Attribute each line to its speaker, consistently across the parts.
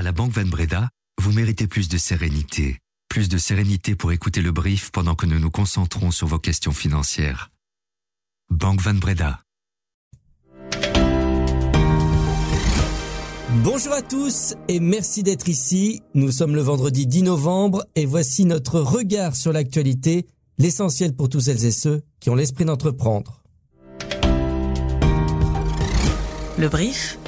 Speaker 1: À la Banque Van Breda, vous méritez plus de sérénité. Plus de sérénité pour écouter le brief pendant que nous nous concentrons sur vos questions financières. Banque Van Breda.
Speaker 2: Bonjour à tous et merci d'être ici. Nous sommes le vendredi 10 novembre et voici notre regard sur l'actualité, l'essentiel pour tous celles et ceux qui ont l'esprit d'entreprendre.
Speaker 3: Le brief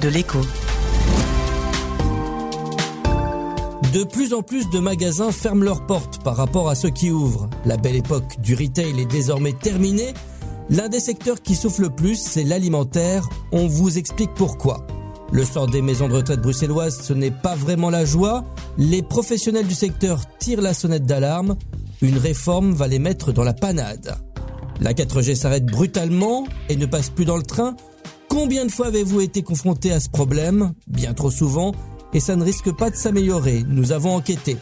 Speaker 3: de l'écho.
Speaker 2: De plus en plus de magasins ferment leurs portes par rapport à ceux qui ouvrent. La belle époque du retail est désormais terminée. L'un des secteurs qui souffle le plus, c'est l'alimentaire. On vous explique pourquoi. Le sort des maisons de retraite bruxelloises, ce n'est pas vraiment la joie. Les professionnels du secteur tirent la sonnette d'alarme. Une réforme va les mettre dans la panade. La 4G s'arrête brutalement et ne passe plus dans le train. Combien de fois avez-vous été confronté à ce problème? Bien trop souvent et ça ne risque pas de s'améliorer. Nous avons enquêté.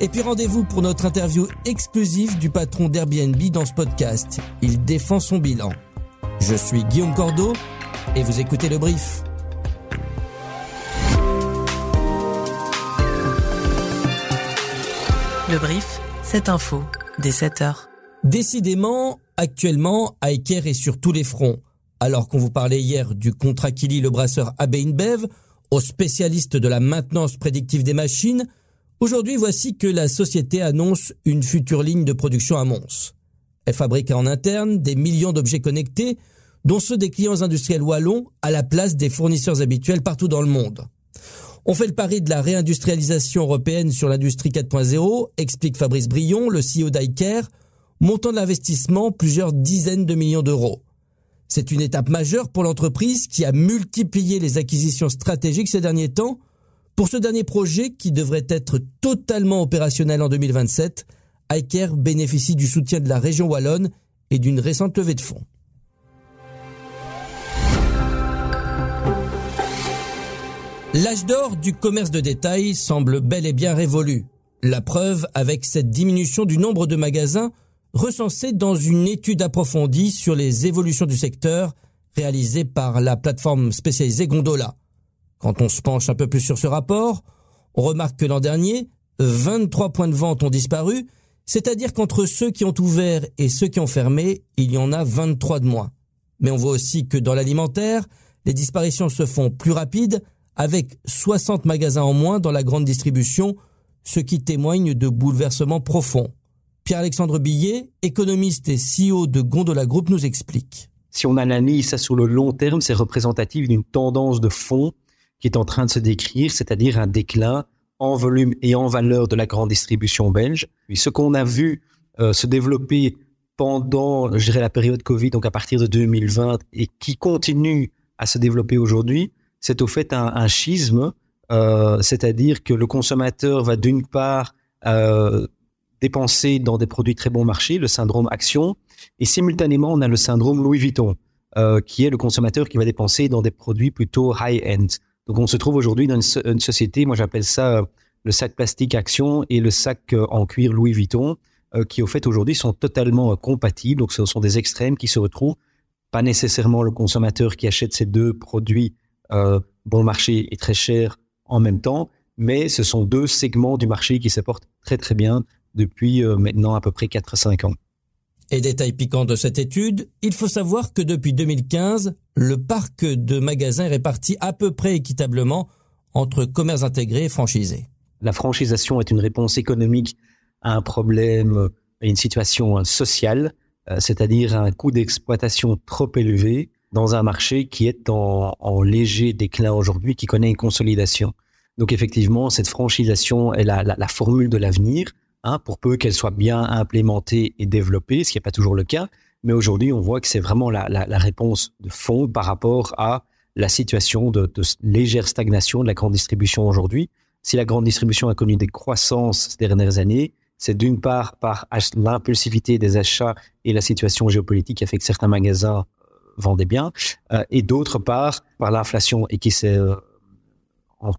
Speaker 2: Et puis rendez-vous pour notre interview exclusive du patron d'Airbnb dans ce podcast. Il défend son bilan. Je suis Guillaume Cordeau et vous écoutez le brief.
Speaker 3: Le brief, cette info, dès 7 heures.
Speaker 2: Décidément, actuellement, Aiker est sur tous les fronts. Alors qu'on vous parlait hier du contrat qui lie le brasseur AB InBev, aux spécialistes de la maintenance prédictive des machines, aujourd'hui voici que la société annonce une future ligne de production à Mons. Elle fabrique en interne des millions d'objets connectés, dont ceux des clients industriels wallons, à la place des fournisseurs habituels partout dans le monde. On fait le pari de la réindustrialisation européenne sur l'industrie 4.0, explique Fabrice Brion, le CEO d'Iker, montant de l'investissement plusieurs dizaines de millions d'euros. C'est une étape majeure pour l'entreprise qui a multiplié les acquisitions stratégiques ces derniers temps. Pour ce dernier projet qui devrait être totalement opérationnel en 2027, Iker bénéficie du soutien de la région wallonne et d'une récente levée de fonds. L'âge d'or du commerce de détail semble bel et bien révolu. La preuve avec cette diminution du nombre de magasins recensé dans une étude approfondie sur les évolutions du secteur réalisée par la plateforme spécialisée Gondola. Quand on se penche un peu plus sur ce rapport, on remarque que l'an dernier, 23 points de vente ont disparu, c'est-à-dire qu'entre ceux qui ont ouvert et ceux qui ont fermé, il y en a 23 de moins. Mais on voit aussi que dans l'alimentaire, les disparitions se font plus rapides, avec 60 magasins en moins dans la grande distribution, ce qui témoigne de bouleversements profonds. Pierre-Alexandre Billet, économiste et CEO de Gondola Group, nous explique.
Speaker 4: Si on analyse ça sur le long terme, c'est représentatif d'une tendance de fond qui est en train de se décrire, c'est-à-dire un déclin en volume et en valeur de la grande distribution belge. Ce qu'on a vu euh, se développer pendant, je dirais, la période Covid, donc à partir de 2020, et qui continue à se développer aujourd'hui, c'est au fait un, schisme, euh, c'est-à-dire que le consommateur va d'une part euh, dépenser dans des produits très bon marché, le syndrome action, et simultanément on a le syndrome Louis Vuitton, euh, qui est le consommateur qui va dépenser dans des produits plutôt high-end. Donc on se trouve aujourd'hui dans une, société, moi j'appelle ça euh, le sac plastique action et le sac euh, en cuir Louis Vuitton, qui au fait aujourd'hui sont totalement compatibles. Donc ce sont des extrêmes qui se retrouvent. Pas nécessairement le consommateur qui achète ces deux produits bon marché et très cher en même temps, mais ce sont deux segments du marché qui se portent très très bien depuis euh, maintenant à peu près 4-5 ans.
Speaker 2: Et détail piquant de cette étude, il faut savoir que depuis 2015, le parc de magasins est réparti à peu près équitablement entre commerces intégrés et franchisés.
Speaker 4: La franchisation est une réponse économique à un problème, à une situation sociale, euh, c'est-à-dire un coût d'exploitation trop élevé dans un marché qui est en, léger déclin aujourd'hui, qui connaît une consolidation. Donc effectivement, cette franchisation est la formule de l'avenir. Hein, pour peu qu'elle soit bien implémentée et développée, ce qui n'est pas toujours le cas. Mais aujourd'hui, on voit que c'est vraiment la, réponse de fond par rapport à la situation de, légère stagnation de la grande distribution aujourd'hui. Si la grande distribution a connu des croissances ces dernières années, c'est d'une part par l'impulsivité des achats et la situation géopolitique qui a fait que certains magasins euh, vendaient bien, euh, et d'autre part par l'inflation et qui s'est euh,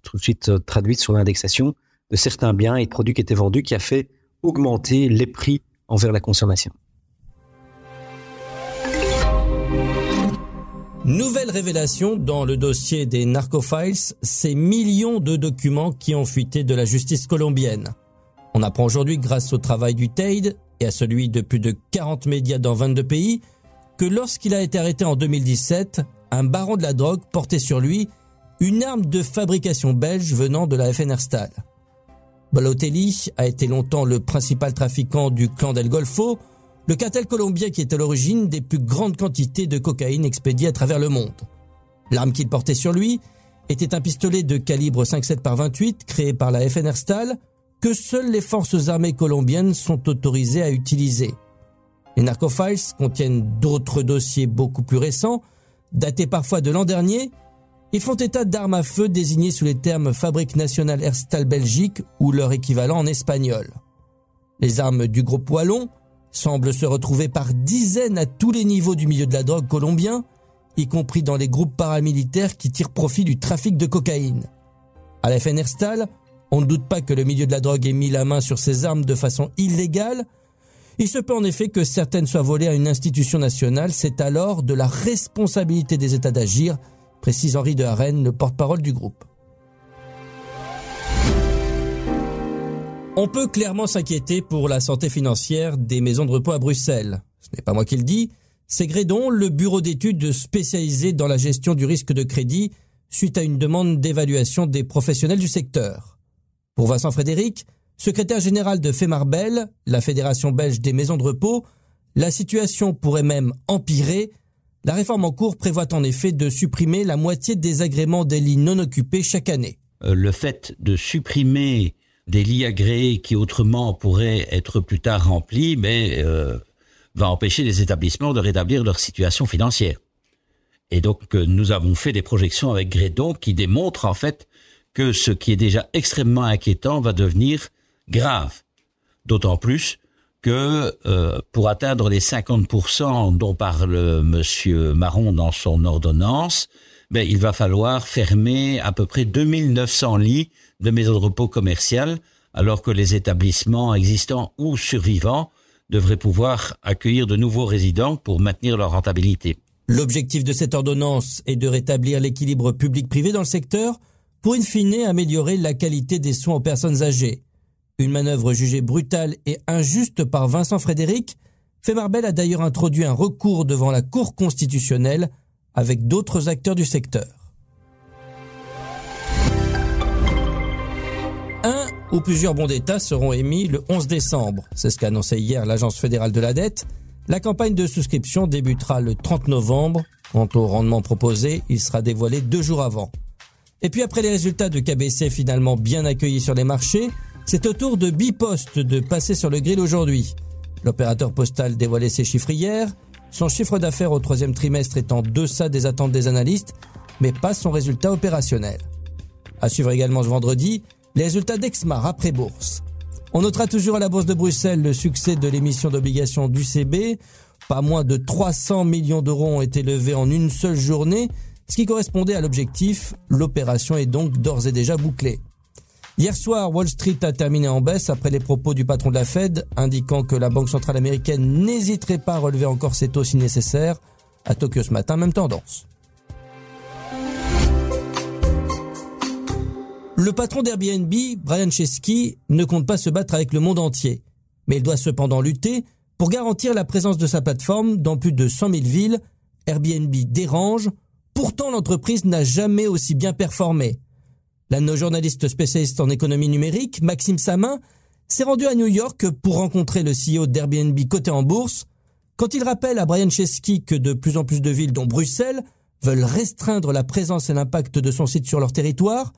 Speaker 4: tout de suite traduite sur l'indexation de certains biens et produits qui étaient vendus qui a fait augmenter les prix envers la consommation.
Speaker 2: Nouvelle révélation dans le dossier des Narcofiles, ces millions de documents qui ont fuité de la justice colombienne. On apprend aujourd'hui, grâce au travail du TAID et à celui de plus de 40 médias dans 22 pays, que lorsqu'il a été arrêté en 2017, un baron de la drogue portait sur lui une arme de fabrication belge venant de la FNR Stal. Balotelli a été longtemps le principal trafiquant du clan del Golfo, le cartel colombien qui est à l'origine des plus grandes quantités de cocaïne expédiées à travers le monde. L'arme qu'il portait sur lui était un pistolet de calibre 5,7 par 28 créé par la FNR Stal que seules les forces armées colombiennes sont autorisées à utiliser. Les narcofiles contiennent d'autres dossiers beaucoup plus récents, datés parfois de l'an dernier. Ils font état d'armes à feu désignées sous les termes Fabrique nationale Herstal Belgique ou leur équivalent en espagnol. Les armes du groupe Wallon semble se retrouver par dizaines à tous les niveaux du milieu de la drogue colombien, y compris dans les groupes paramilitaires qui tirent profit du trafic de cocaïne. À la FNR on ne doute pas que le milieu de la drogue ait mis la main sur ces armes de façon illégale. Il se peut en effet que certaines soient volées à une institution nationale, c'est alors de la responsabilité des États d'agir, précise Henri de Harenne, le porte-parole du groupe. On peut clairement s'inquiéter pour la santé financière des maisons de repos à Bruxelles. Ce n'est pas moi qui le dis, c'est Grédon, le bureau d'études spécialisé dans la gestion du risque de crédit, suite à une demande d'évaluation des professionnels du secteur. Pour Vincent Frédéric, secrétaire général de Femarbel, la Fédération belge des maisons de repos, la situation pourrait même empirer. La réforme en cours prévoit en effet de supprimer la moitié des agréments des lits non occupés chaque année.
Speaker 5: Euh, le fait de supprimer des lits agréés qui autrement pourraient être plus tard remplis, mais euh, va empêcher les établissements de rétablir leur situation financière. Et donc euh, nous avons fait des projections avec Grédon qui démontrent en fait que ce qui est déjà extrêmement inquiétant va devenir grave. D'autant plus que euh, pour atteindre les 50% dont parle Monsieur Marron dans son ordonnance, ben, il va falloir fermer à peu près 2900 lits de maisons de repos commerciales, alors que les établissements existants ou survivants devraient pouvoir accueillir de nouveaux résidents pour maintenir leur rentabilité.
Speaker 2: L'objectif de cette ordonnance est de rétablir l'équilibre public-privé dans le secteur pour in fine améliorer la qualité des soins aux personnes âgées. Une manœuvre jugée brutale et injuste par Vincent Frédéric, Femarbel a d'ailleurs introduit un recours devant la Cour constitutionnelle avec d'autres acteurs du secteur. où plusieurs bons d'État seront émis le 11 décembre. C'est ce qu'a annoncé hier l'Agence fédérale de la dette. La campagne de souscription débutera le 30 novembre. Quant au rendement proposé, il sera dévoilé deux jours avant. Et puis après les résultats de KBC finalement bien accueillis sur les marchés, c'est au tour de Bipost de passer sur le grill aujourd'hui. L'opérateur postal dévoilait ses chiffres hier. Son chiffre d'affaires au troisième trimestre est en deçà des attentes des analystes, mais pas son résultat opérationnel. À suivre également ce vendredi, les résultats d'Exmar après bourse. On notera toujours à la Bourse de Bruxelles le succès de l'émission d'obligations du CB. Pas moins de 300 millions d'euros ont été levés en une seule journée, ce qui correspondait à l'objectif. L'opération est donc d'ores et déjà bouclée. Hier soir, Wall Street a terminé en baisse après les propos du patron de la Fed, indiquant que la Banque centrale américaine n'hésiterait pas à relever encore ses taux si nécessaire. À Tokyo ce matin, même tendance. Le patron d'Airbnb, Brian Chesky, ne compte pas se battre avec le monde entier, mais il doit cependant lutter pour garantir la présence de sa plateforme dans plus de 100 000 villes. Airbnb dérange, pourtant l'entreprise n'a jamais aussi bien performé. L'un de nos journalistes spécialistes en économie numérique, Maxime Samin, s'est rendu à New York pour rencontrer le CEO d'Airbnb coté en bourse. Quand il rappelle à Brian Chesky que de plus en plus de villes, dont Bruxelles, veulent restreindre la présence et l'impact de son site sur leur territoire,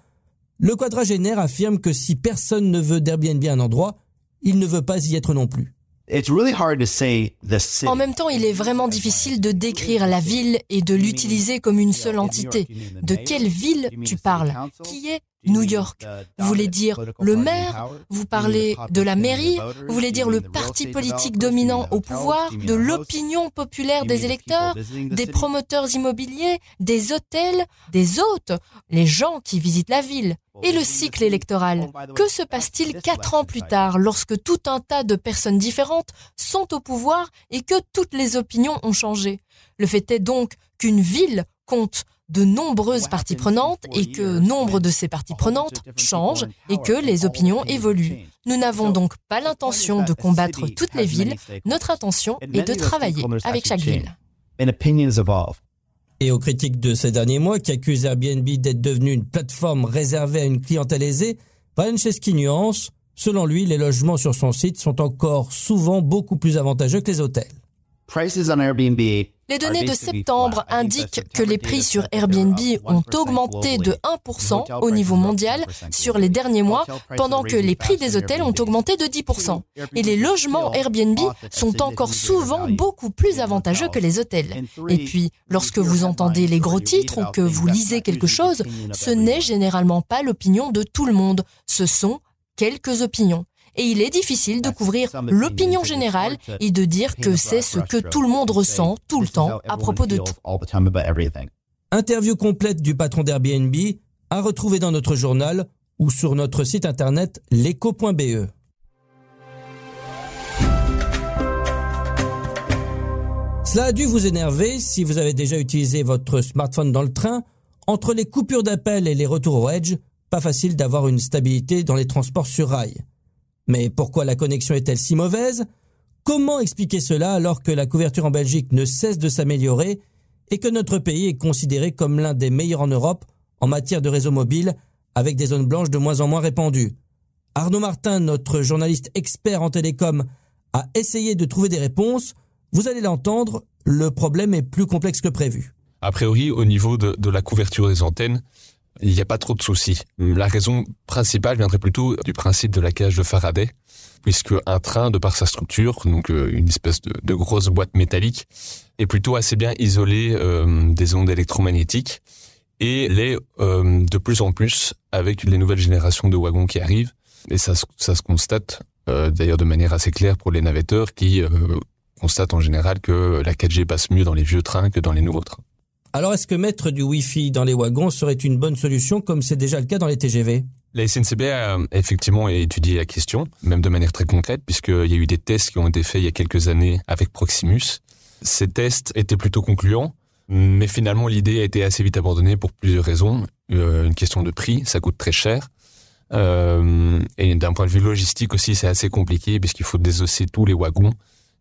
Speaker 2: le quadragénaire affirme que si personne ne veut d'Airbnb un endroit, il ne veut pas y être non plus.
Speaker 6: En même temps, il est vraiment difficile de décrire la ville et de l'utiliser comme une seule entité. De quelle ville tu parles? Qui est New York. Vous voulez dire le maire, vous parlez de la mairie, vous voulez dire le parti politique dominant au pouvoir, de l'opinion populaire des électeurs, des promoteurs immobiliers, des hôtels, des hôtes, les gens qui visitent la ville. Et le cycle électoral? Que se passe-t-il quatre ans plus tard lorsque tout un tas de personnes différentes sont au pouvoir et que toutes les opinions ont changé? Le fait est donc qu'une ville compte de nombreuses parties prenantes et que nombre de ces parties prenantes changent et que les opinions évoluent. Nous n'avons donc pas l'intention de combattre toutes les villes, notre intention est de travailler avec chaque ville.
Speaker 2: Et aux critiques de ces derniers mois qui accusent Airbnb d'être devenu une plateforme réservée à une clientèle aisée, Brian Chesky nuance, selon lui, les logements sur son site sont encore souvent beaucoup plus avantageux que les hôtels.
Speaker 6: Les données de septembre indiquent que les prix sur Airbnb ont augmenté de 1% au niveau mondial sur les derniers mois, pendant que les prix des hôtels ont augmenté de 10%. Et les logements Airbnb sont encore souvent beaucoup plus avantageux que les hôtels. Et puis, lorsque vous entendez les gros titres ou que vous lisez quelque chose, ce n'est généralement pas l'opinion de tout le monde, ce sont quelques opinions et il est difficile de couvrir l'opinion générale et de dire que c'est ce que tout le monde ressent tout le temps à propos de tout.
Speaker 2: Interview complète du patron d'Airbnb à retrouver dans notre journal ou sur notre site internet leco.be. Cela a dû vous énerver si vous avez déjà utilisé votre smartphone dans le train. Entre les coupures d'appel et les retours au Edge, pas facile d'avoir une stabilité dans les transports sur rail. Mais pourquoi la connexion est-elle si mauvaise? Comment expliquer cela alors que la couverture en Belgique ne cesse de s'améliorer et que notre pays est considéré comme l'un des meilleurs en Europe en matière de réseau mobile avec des zones blanches de moins en moins répandues? Arnaud Martin, notre journaliste expert en télécom, a essayé de trouver des réponses. Vous allez l'entendre, le problème est plus complexe que prévu.
Speaker 7: A priori, au niveau de, la couverture des antennes, il n'y a pas trop de soucis. La raison principale viendrait plutôt du principe de la cage de Faraday, puisque un train, de par sa structure, donc euh, une espèce de, grosse boîte métallique, est plutôt assez bien isolé euh, des ondes électromagnétiques et l'est euh, de plus en plus avec les nouvelles générations de wagons qui arrivent. Et ça, ça se constate d'ailleurs de manière assez claire pour les navetteurs qui constatent en général que la 4G passe mieux dans les vieux trains que dans les nouveaux trains.
Speaker 2: Alors est-ce que mettre du Wi-Fi dans les wagons serait une bonne solution comme c'est déjà le cas dans les TGV
Speaker 7: la SNCB a effectivement étudié la question, même de manière très concrète, puisqu'il y a eu des tests qui ont été faits il y a quelques années avec Proximus. Ces tests étaient plutôt concluants, mais finalement l'idée a été assez vite abandonnée pour plusieurs raisons. Euh, une question de prix, ça coûte très cher. Euh, et d'un point de vue logistique aussi, c'est assez compliqué puisqu'il faut désosser tous les wagons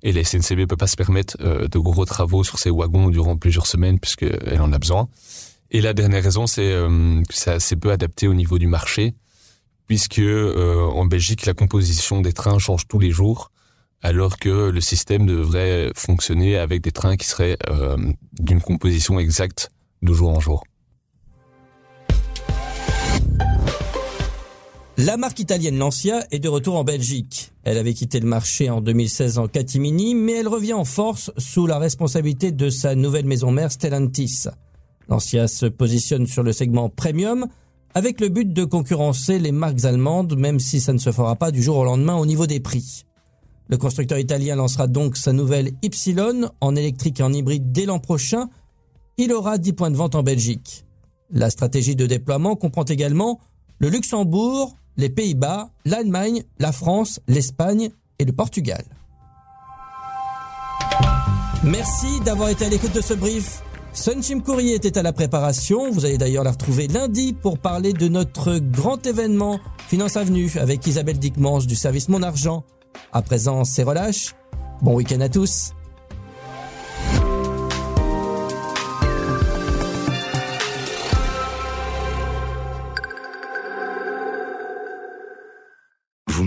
Speaker 7: et la SNCB peut pas se permettre euh, de gros travaux sur ces wagons durant plusieurs semaines puisqu'elle en a besoin. Et la dernière raison, c'est euh, que c'est assez peu adapté au niveau du marché puisque euh, en Belgique, la composition des trains change tous les jours alors que le système devrait fonctionner avec des trains qui seraient d'une composition exacte de jour en jour.
Speaker 2: La marque italienne Lancia est de retour en Belgique. Elle avait quitté le marché en 2016 en catimini, mais elle revient en force sous la responsabilité de sa nouvelle maison mère Stellantis. Lancia se positionne sur le segment premium avec le but de concurrencer les marques allemandes, même si ça ne se fera pas du jour au lendemain au niveau des prix. Le constructeur italien lancera donc sa nouvelle Y en électrique et en hybride dès l'an prochain. Il aura 10 points de vente en Belgique. La stratégie de déploiement comprend également le Luxembourg, les Pays-Bas, l'Allemagne, la France, l'Espagne et le Portugal. Merci d'avoir été à l'écoute de ce brief. Sunchim Courrier était à la préparation. Vous allez d'ailleurs la retrouver lundi pour parler de notre grand événement Finance Avenue avec Isabelle Dickmans du service Mon Argent. À présent, c'est relâche. Bon week-end à tous.